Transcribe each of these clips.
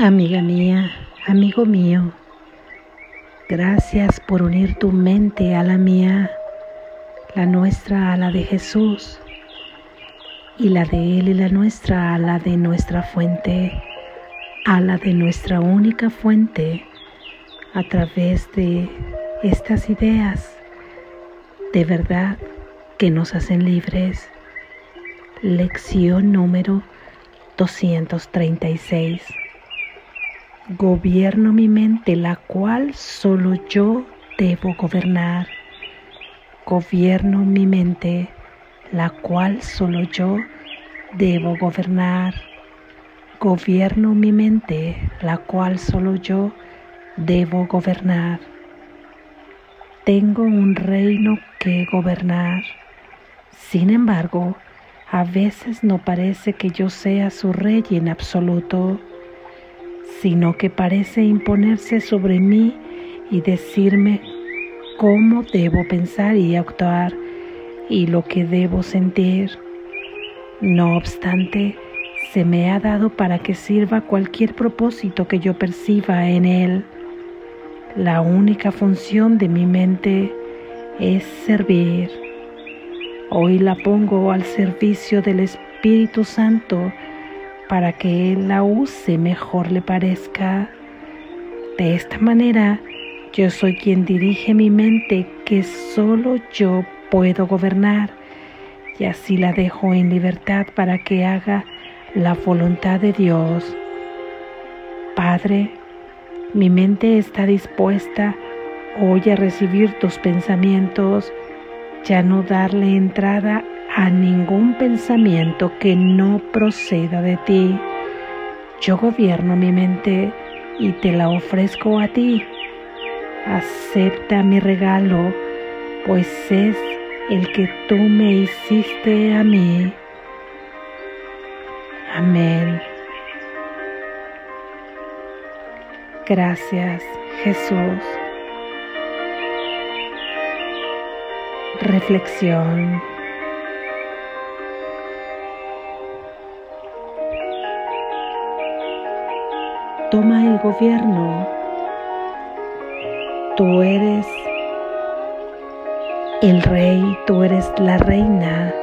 Amiga mía, amigo mío, gracias por unir tu mente a la mía, la nuestra a la de Jesús y la de Él y la nuestra a la de nuestra fuente, a la de nuestra única fuente, a través de estas ideas de verdad que nos hacen libres. Lección número 236. Gobierno mi mente, la cual solo yo debo gobernar. Gobierno mi mente, la cual solo yo debo gobernar. Gobierno mi mente, la cual solo yo debo gobernar. Tengo un reino que gobernar. Sin embargo, a veces no parece que yo sea su rey en absoluto sino que parece imponerse sobre mí y decirme cómo debo pensar y actuar y lo que debo sentir. No obstante, se me ha dado para que sirva cualquier propósito que yo perciba en él. La única función de mi mente es servir. Hoy la pongo al servicio del Espíritu Santo para que Él la use mejor le parezca. De esta manera, yo soy quien dirige mi mente que solo yo puedo gobernar y así la dejo en libertad para que haga la voluntad de Dios. Padre, mi mente está dispuesta hoy a recibir tus pensamientos, ya no darle entrada a ningún pensamiento que no proceda de ti. Yo gobierno mi mente y te la ofrezco a ti. Acepta mi regalo, pues es el que tú me hiciste a mí. Amén. Gracias, Jesús. Reflexión. Toma el gobierno. Tú eres el rey, tú eres la reina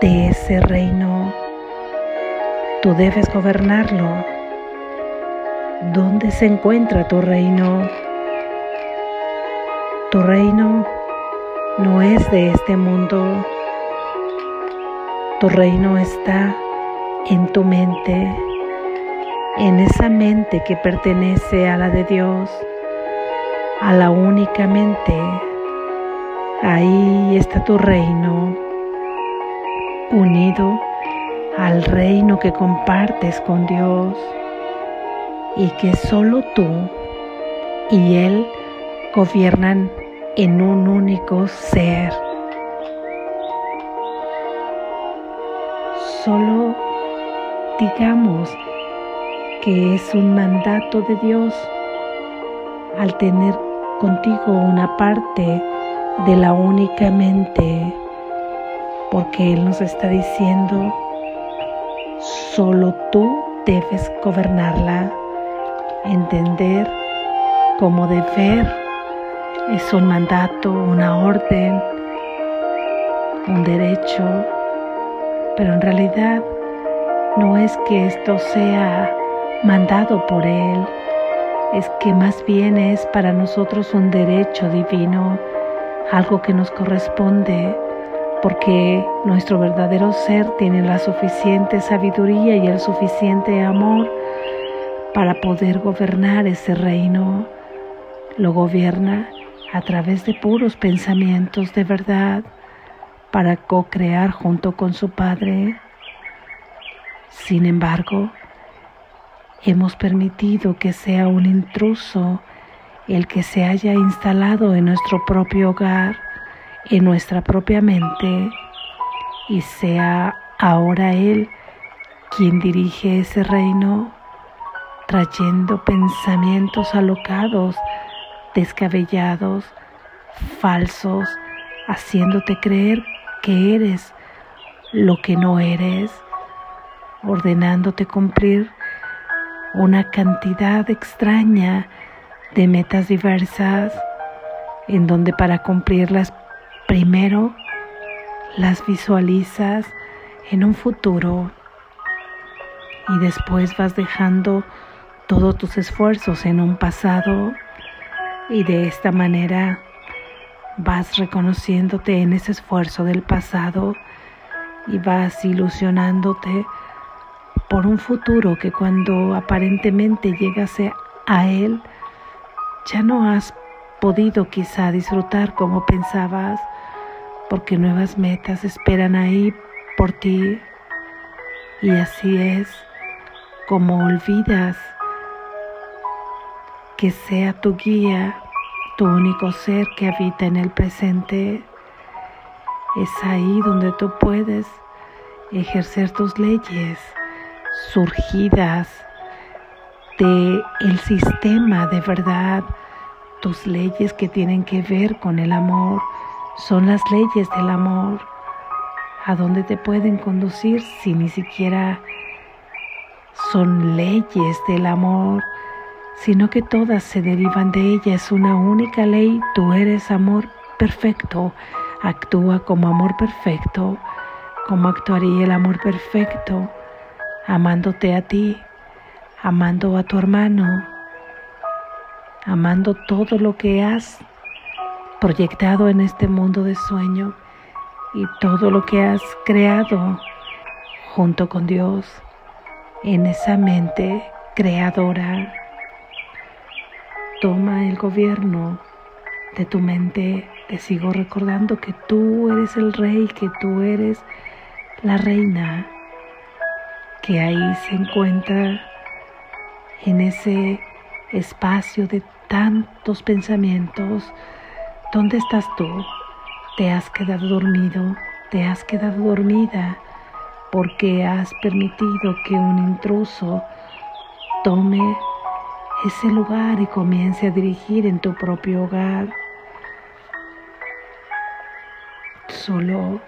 de ese reino. Tú debes gobernarlo. ¿Dónde se encuentra tu reino? Tu reino no es de este mundo. Tu reino está en tu mente en esa mente que pertenece a la de Dios, a la única mente. Ahí está tu reino, unido al reino que compartes con Dios y que solo tú y Él gobiernan en un único ser. Solo digamos que es un mandato de Dios al tener contigo una parte de la única mente, porque Él nos está diciendo, solo tú debes gobernarla, entender como deber. Es un mandato, una orden, un derecho, pero en realidad no es que esto sea mandado por Él, es que más bien es para nosotros un derecho divino, algo que nos corresponde, porque nuestro verdadero ser tiene la suficiente sabiduría y el suficiente amor para poder gobernar ese reino. Lo gobierna a través de puros pensamientos de verdad para co-crear junto con su Padre. Sin embargo, hemos permitido que sea un intruso el que se haya instalado en nuestro propio hogar, en nuestra propia mente, y sea ahora Él quien dirige ese reino, trayendo pensamientos alocados, descabellados, falsos, haciéndote creer que eres lo que no eres, ordenándote cumplir una cantidad extraña de metas diversas en donde para cumplirlas primero las visualizas en un futuro y después vas dejando todos tus esfuerzos en un pasado y de esta manera vas reconociéndote en ese esfuerzo del pasado y vas ilusionándote por un futuro que cuando aparentemente llegas a él ya no has podido quizá disfrutar como pensabas porque nuevas metas esperan ahí por ti y así es como olvidas que sea tu guía, tu único ser que habita en el presente. Es ahí donde tú puedes ejercer tus leyes surgidas de el sistema de verdad, tus leyes que tienen que ver con el amor, son las leyes del amor. ¿A dónde te pueden conducir si ni siquiera son leyes del amor? sino que todas se derivan de ella. Es una única ley, tú eres amor perfecto, actúa como amor perfecto, como actuaría el amor perfecto, amándote a ti, amando a tu hermano, amando todo lo que has proyectado en este mundo de sueño y todo lo que has creado junto con Dios en esa mente creadora Toma el gobierno de tu mente. Te sigo recordando que tú eres el rey, que tú eres la reina, que ahí se encuentra en ese espacio de tantos pensamientos. ¿Dónde estás tú? Te has quedado dormido, te has quedado dormida porque has permitido que un intruso tome ese lugar y comience a dirigir en tu propio hogar. Solo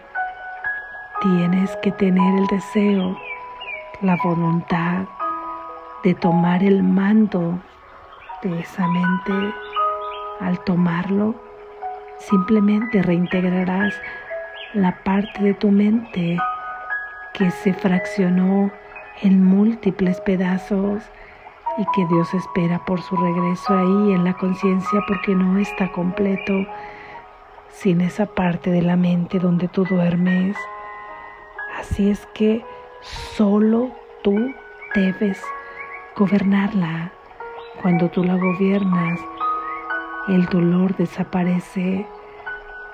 tienes que tener el deseo, la voluntad de tomar el mando de esa mente. Al tomarlo, simplemente reintegrarás la parte de tu mente que se fraccionó en múltiples pedazos y que Dios espera por su regreso ahí en la conciencia porque no está completo sin esa parte de la mente donde tú duermes. Así es que solo tú debes gobernarla. Cuando tú la gobiernas, el dolor desaparece.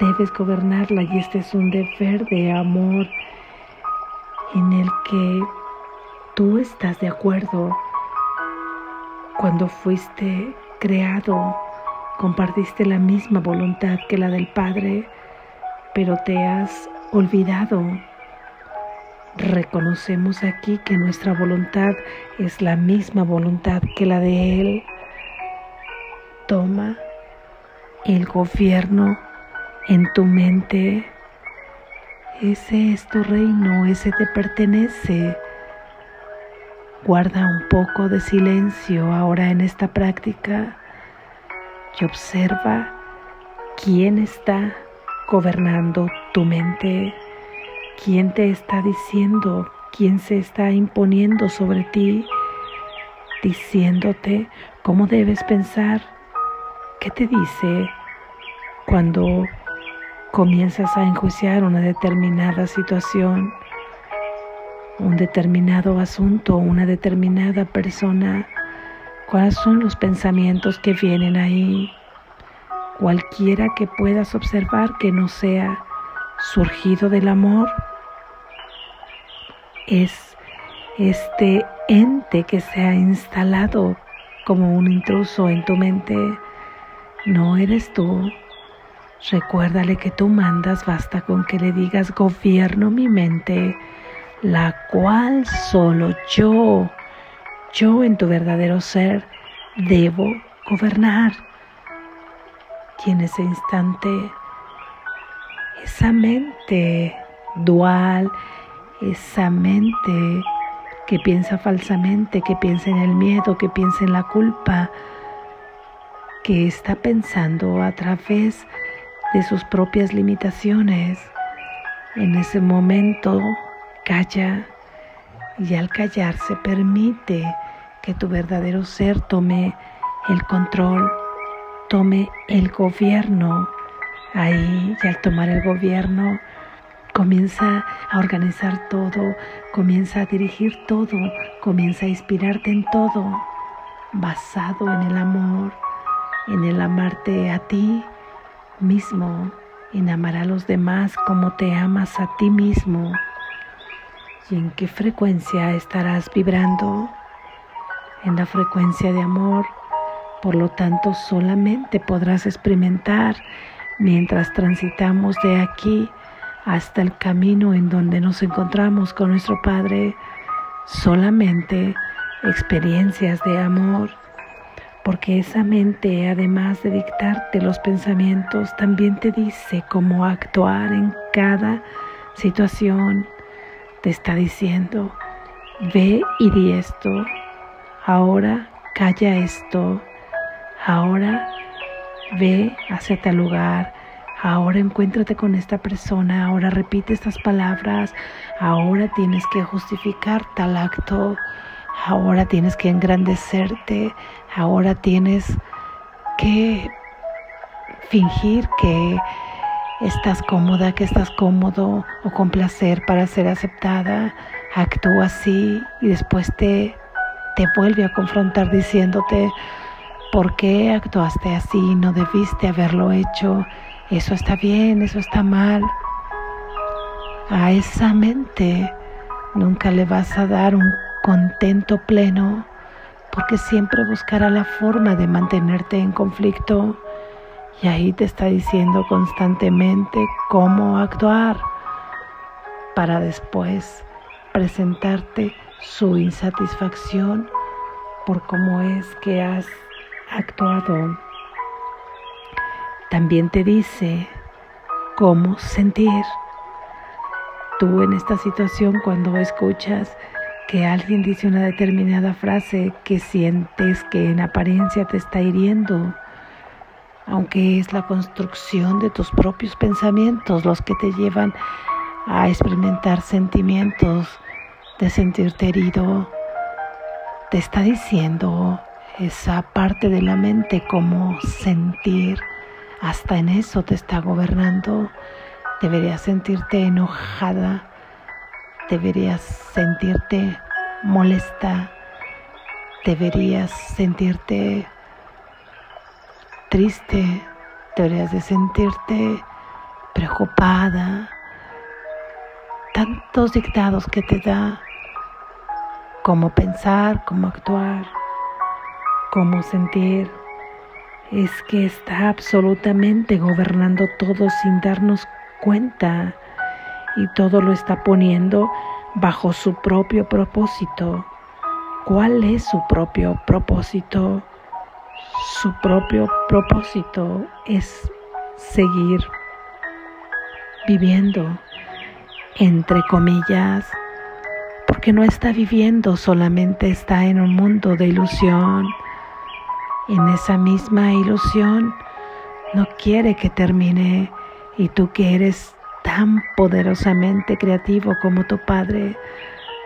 Debes gobernarla y este es un deber de amor en el que tú estás de acuerdo cuando fuiste creado, compartiste la misma voluntad que la del Padre, pero te has olvidado. Reconocemos aquí que nuestra voluntad es la misma voluntad que la de Él. Toma el gobierno en tu mente. Ese es tu reino, ese te pertenece. Guarda un poco de silencio ahora en esta práctica y observa quién está gobernando tu mente, quién te está diciendo, quién se está imponiendo sobre ti, diciéndote cómo debes pensar, qué te dice cuando comienzas a enjuiciar una determinada situación un determinado asunto, una determinada persona, cuáles son los pensamientos que vienen ahí, cualquiera que puedas observar que no sea surgido del amor, es este ente que se ha instalado como un intruso en tu mente, no eres tú. Recuérdale que tú mandas, basta con que le digas gobierno mi mente la cual solo yo, yo en tu verdadero ser, debo gobernar. Y en ese instante, esa mente dual, esa mente que piensa falsamente, que piensa en el miedo, que piensa en la culpa, que está pensando a través de sus propias limitaciones. En ese momento calla y al callarse permite que tu verdadero ser tome el control, tome el gobierno. Ahí y al tomar el gobierno comienza a organizar todo, comienza a dirigir todo, comienza a inspirarte en todo, basado en el amor, en el amarte a ti mismo, en amar a los demás como te amas a ti mismo. ¿Y en qué frecuencia estarás vibrando? En la frecuencia de amor. Por lo tanto, solamente podrás experimentar mientras transitamos de aquí hasta el camino en donde nos encontramos con nuestro Padre, solamente experiencias de amor, porque esa mente, además de dictarte los pensamientos, también te dice cómo actuar en cada situación. Te está diciendo, ve y di esto, ahora calla esto, ahora ve hacia tal lugar, ahora encuéntrate con esta persona, ahora repite estas palabras, ahora tienes que justificar tal acto, ahora tienes que engrandecerte, ahora tienes que fingir que estás cómoda, que estás cómodo o con placer para ser aceptada, actúa así y después te, te vuelve a confrontar diciéndote, ¿por qué actuaste así? No debiste haberlo hecho, eso está bien, eso está mal. A esa mente nunca le vas a dar un contento pleno, porque siempre buscará la forma de mantenerte en conflicto y ahí te está diciendo constantemente cómo actuar para después presentarte su insatisfacción por cómo es que has actuado. También te dice cómo sentir. Tú en esta situación cuando escuchas que alguien dice una determinada frase que sientes que en apariencia te está hiriendo, aunque es la construcción de tus propios pensamientos los que te llevan a experimentar sentimientos de sentirte herido, te está diciendo esa parte de la mente como sentir, hasta en eso te está gobernando, deberías sentirte enojada, deberías sentirte molesta, deberías sentirte triste, deberías de sentirte preocupada. Tantos dictados que te da. Cómo pensar, cómo actuar, cómo sentir. Es que está absolutamente gobernando todo sin darnos cuenta y todo lo está poniendo bajo su propio propósito. ¿Cuál es su propio propósito? Su propio propósito es seguir viviendo, entre comillas, porque no está viviendo, solamente está en un mundo de ilusión. En esa misma ilusión no quiere que termine y tú que eres tan poderosamente creativo como tu Padre,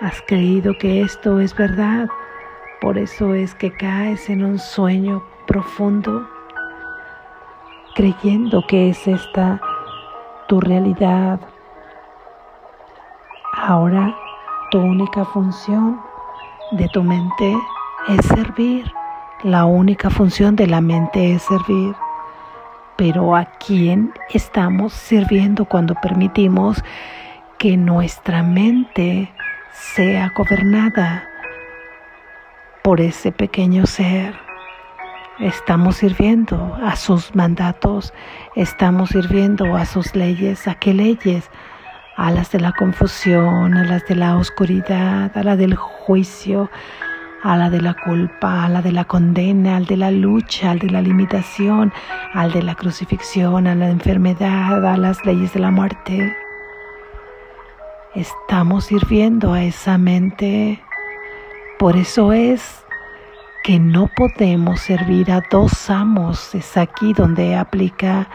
has creído que esto es verdad. Por eso es que caes en un sueño profundo, creyendo que es esta tu realidad. Ahora tu única función de tu mente es servir. La única función de la mente es servir. Pero ¿a quién estamos sirviendo cuando permitimos que nuestra mente sea gobernada por ese pequeño ser? Estamos sirviendo a sus mandatos, estamos sirviendo a sus leyes. ¿A qué leyes? A las de la confusión, a las de la oscuridad, a la del juicio, a la de la culpa, a la de la condena, al de la lucha, al de la limitación, al de la crucifixión, a la enfermedad, a las leyes de la muerte. Estamos sirviendo a esa mente Por eso es que no podemos servir a dos amos. Es aquí donde aplica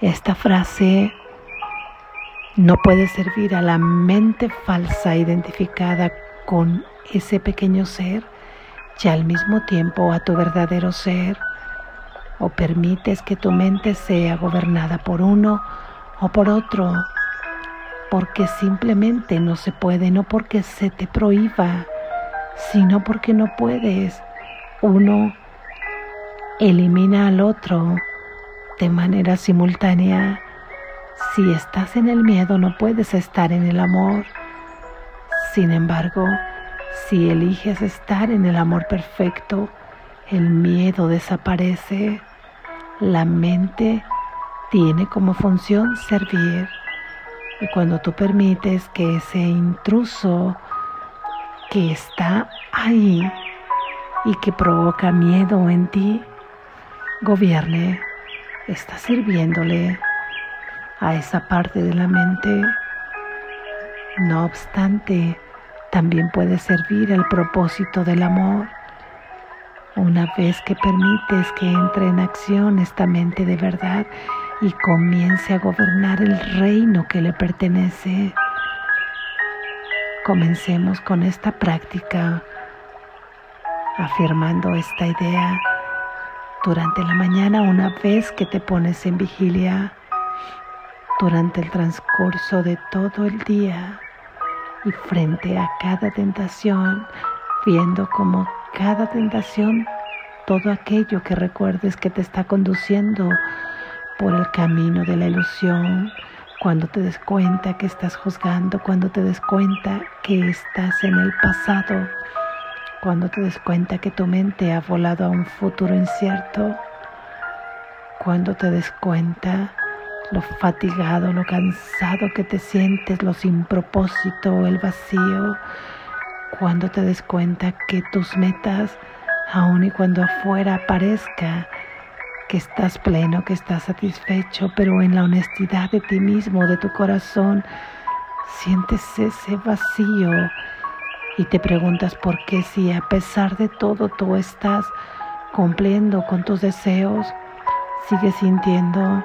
esta frase. No puedes servir a la mente falsa identificada con ese pequeño ser y al mismo tiempo a tu verdadero ser. O permites que tu mente sea gobernada por uno o por otro. Porque simplemente no se puede, no porque se te prohíba, sino porque no puedes uno elimina al otro de manera simultánea. Si estás en el miedo no puedes estar en el amor. Sin embargo, si eliges estar en el amor perfecto, el miedo desaparece. La mente tiene como función servir. Y cuando tú permites que ese intruso que está ahí y que provoca miedo en ti, gobierne, está sirviéndole a esa parte de la mente. No obstante, también puede servir al propósito del amor. Una vez que permites que entre en acción esta mente de verdad y comience a gobernar el reino que le pertenece. Comencemos con esta práctica afirmando esta idea durante la mañana una vez que te pones en vigilia, durante el transcurso de todo el día y frente a cada tentación, viendo como cada tentación, todo aquello que recuerdes que te está conduciendo por el camino de la ilusión, cuando te des cuenta que estás juzgando, cuando te des cuenta que estás en el pasado, cuando te des cuenta que tu mente ha volado a un futuro incierto, cuando te des cuenta lo fatigado, lo cansado que te sientes, lo sin propósito, el vacío, cuando te des cuenta que tus metas, aun y cuando afuera parezca que estás pleno, que estás satisfecho, pero en la honestidad de ti mismo, de tu corazón, sientes ese vacío y te preguntas por qué si a pesar de todo tú estás cumpliendo con tus deseos, sigues sintiendo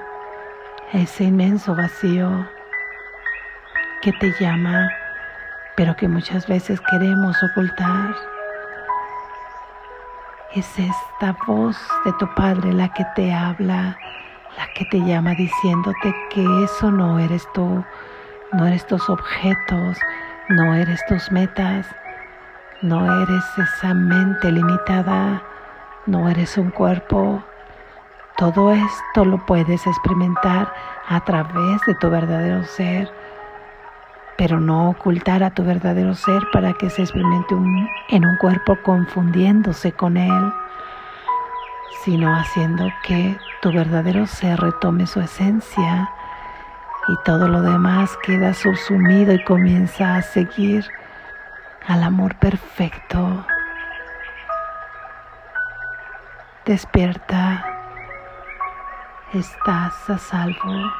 ese inmenso vacío que te llama, pero que muchas veces queremos ocultar. Es esta voz de tu Padre la que te habla, la que te llama diciéndote que eso no eres tú, no eres tus objetos, no eres tus metas, no eres esa mente limitada, no eres un cuerpo. Todo esto lo puedes experimentar a través de tu verdadero ser, pero no ocultar a tu verdadero ser para que se experimente en un cuerpo confundiéndose con él, sino haciendo que tu verdadero ser retome su esencia y todo lo demás queda subsumido y comienza a seguir al amor perfecto. Despierta, estás a salvo.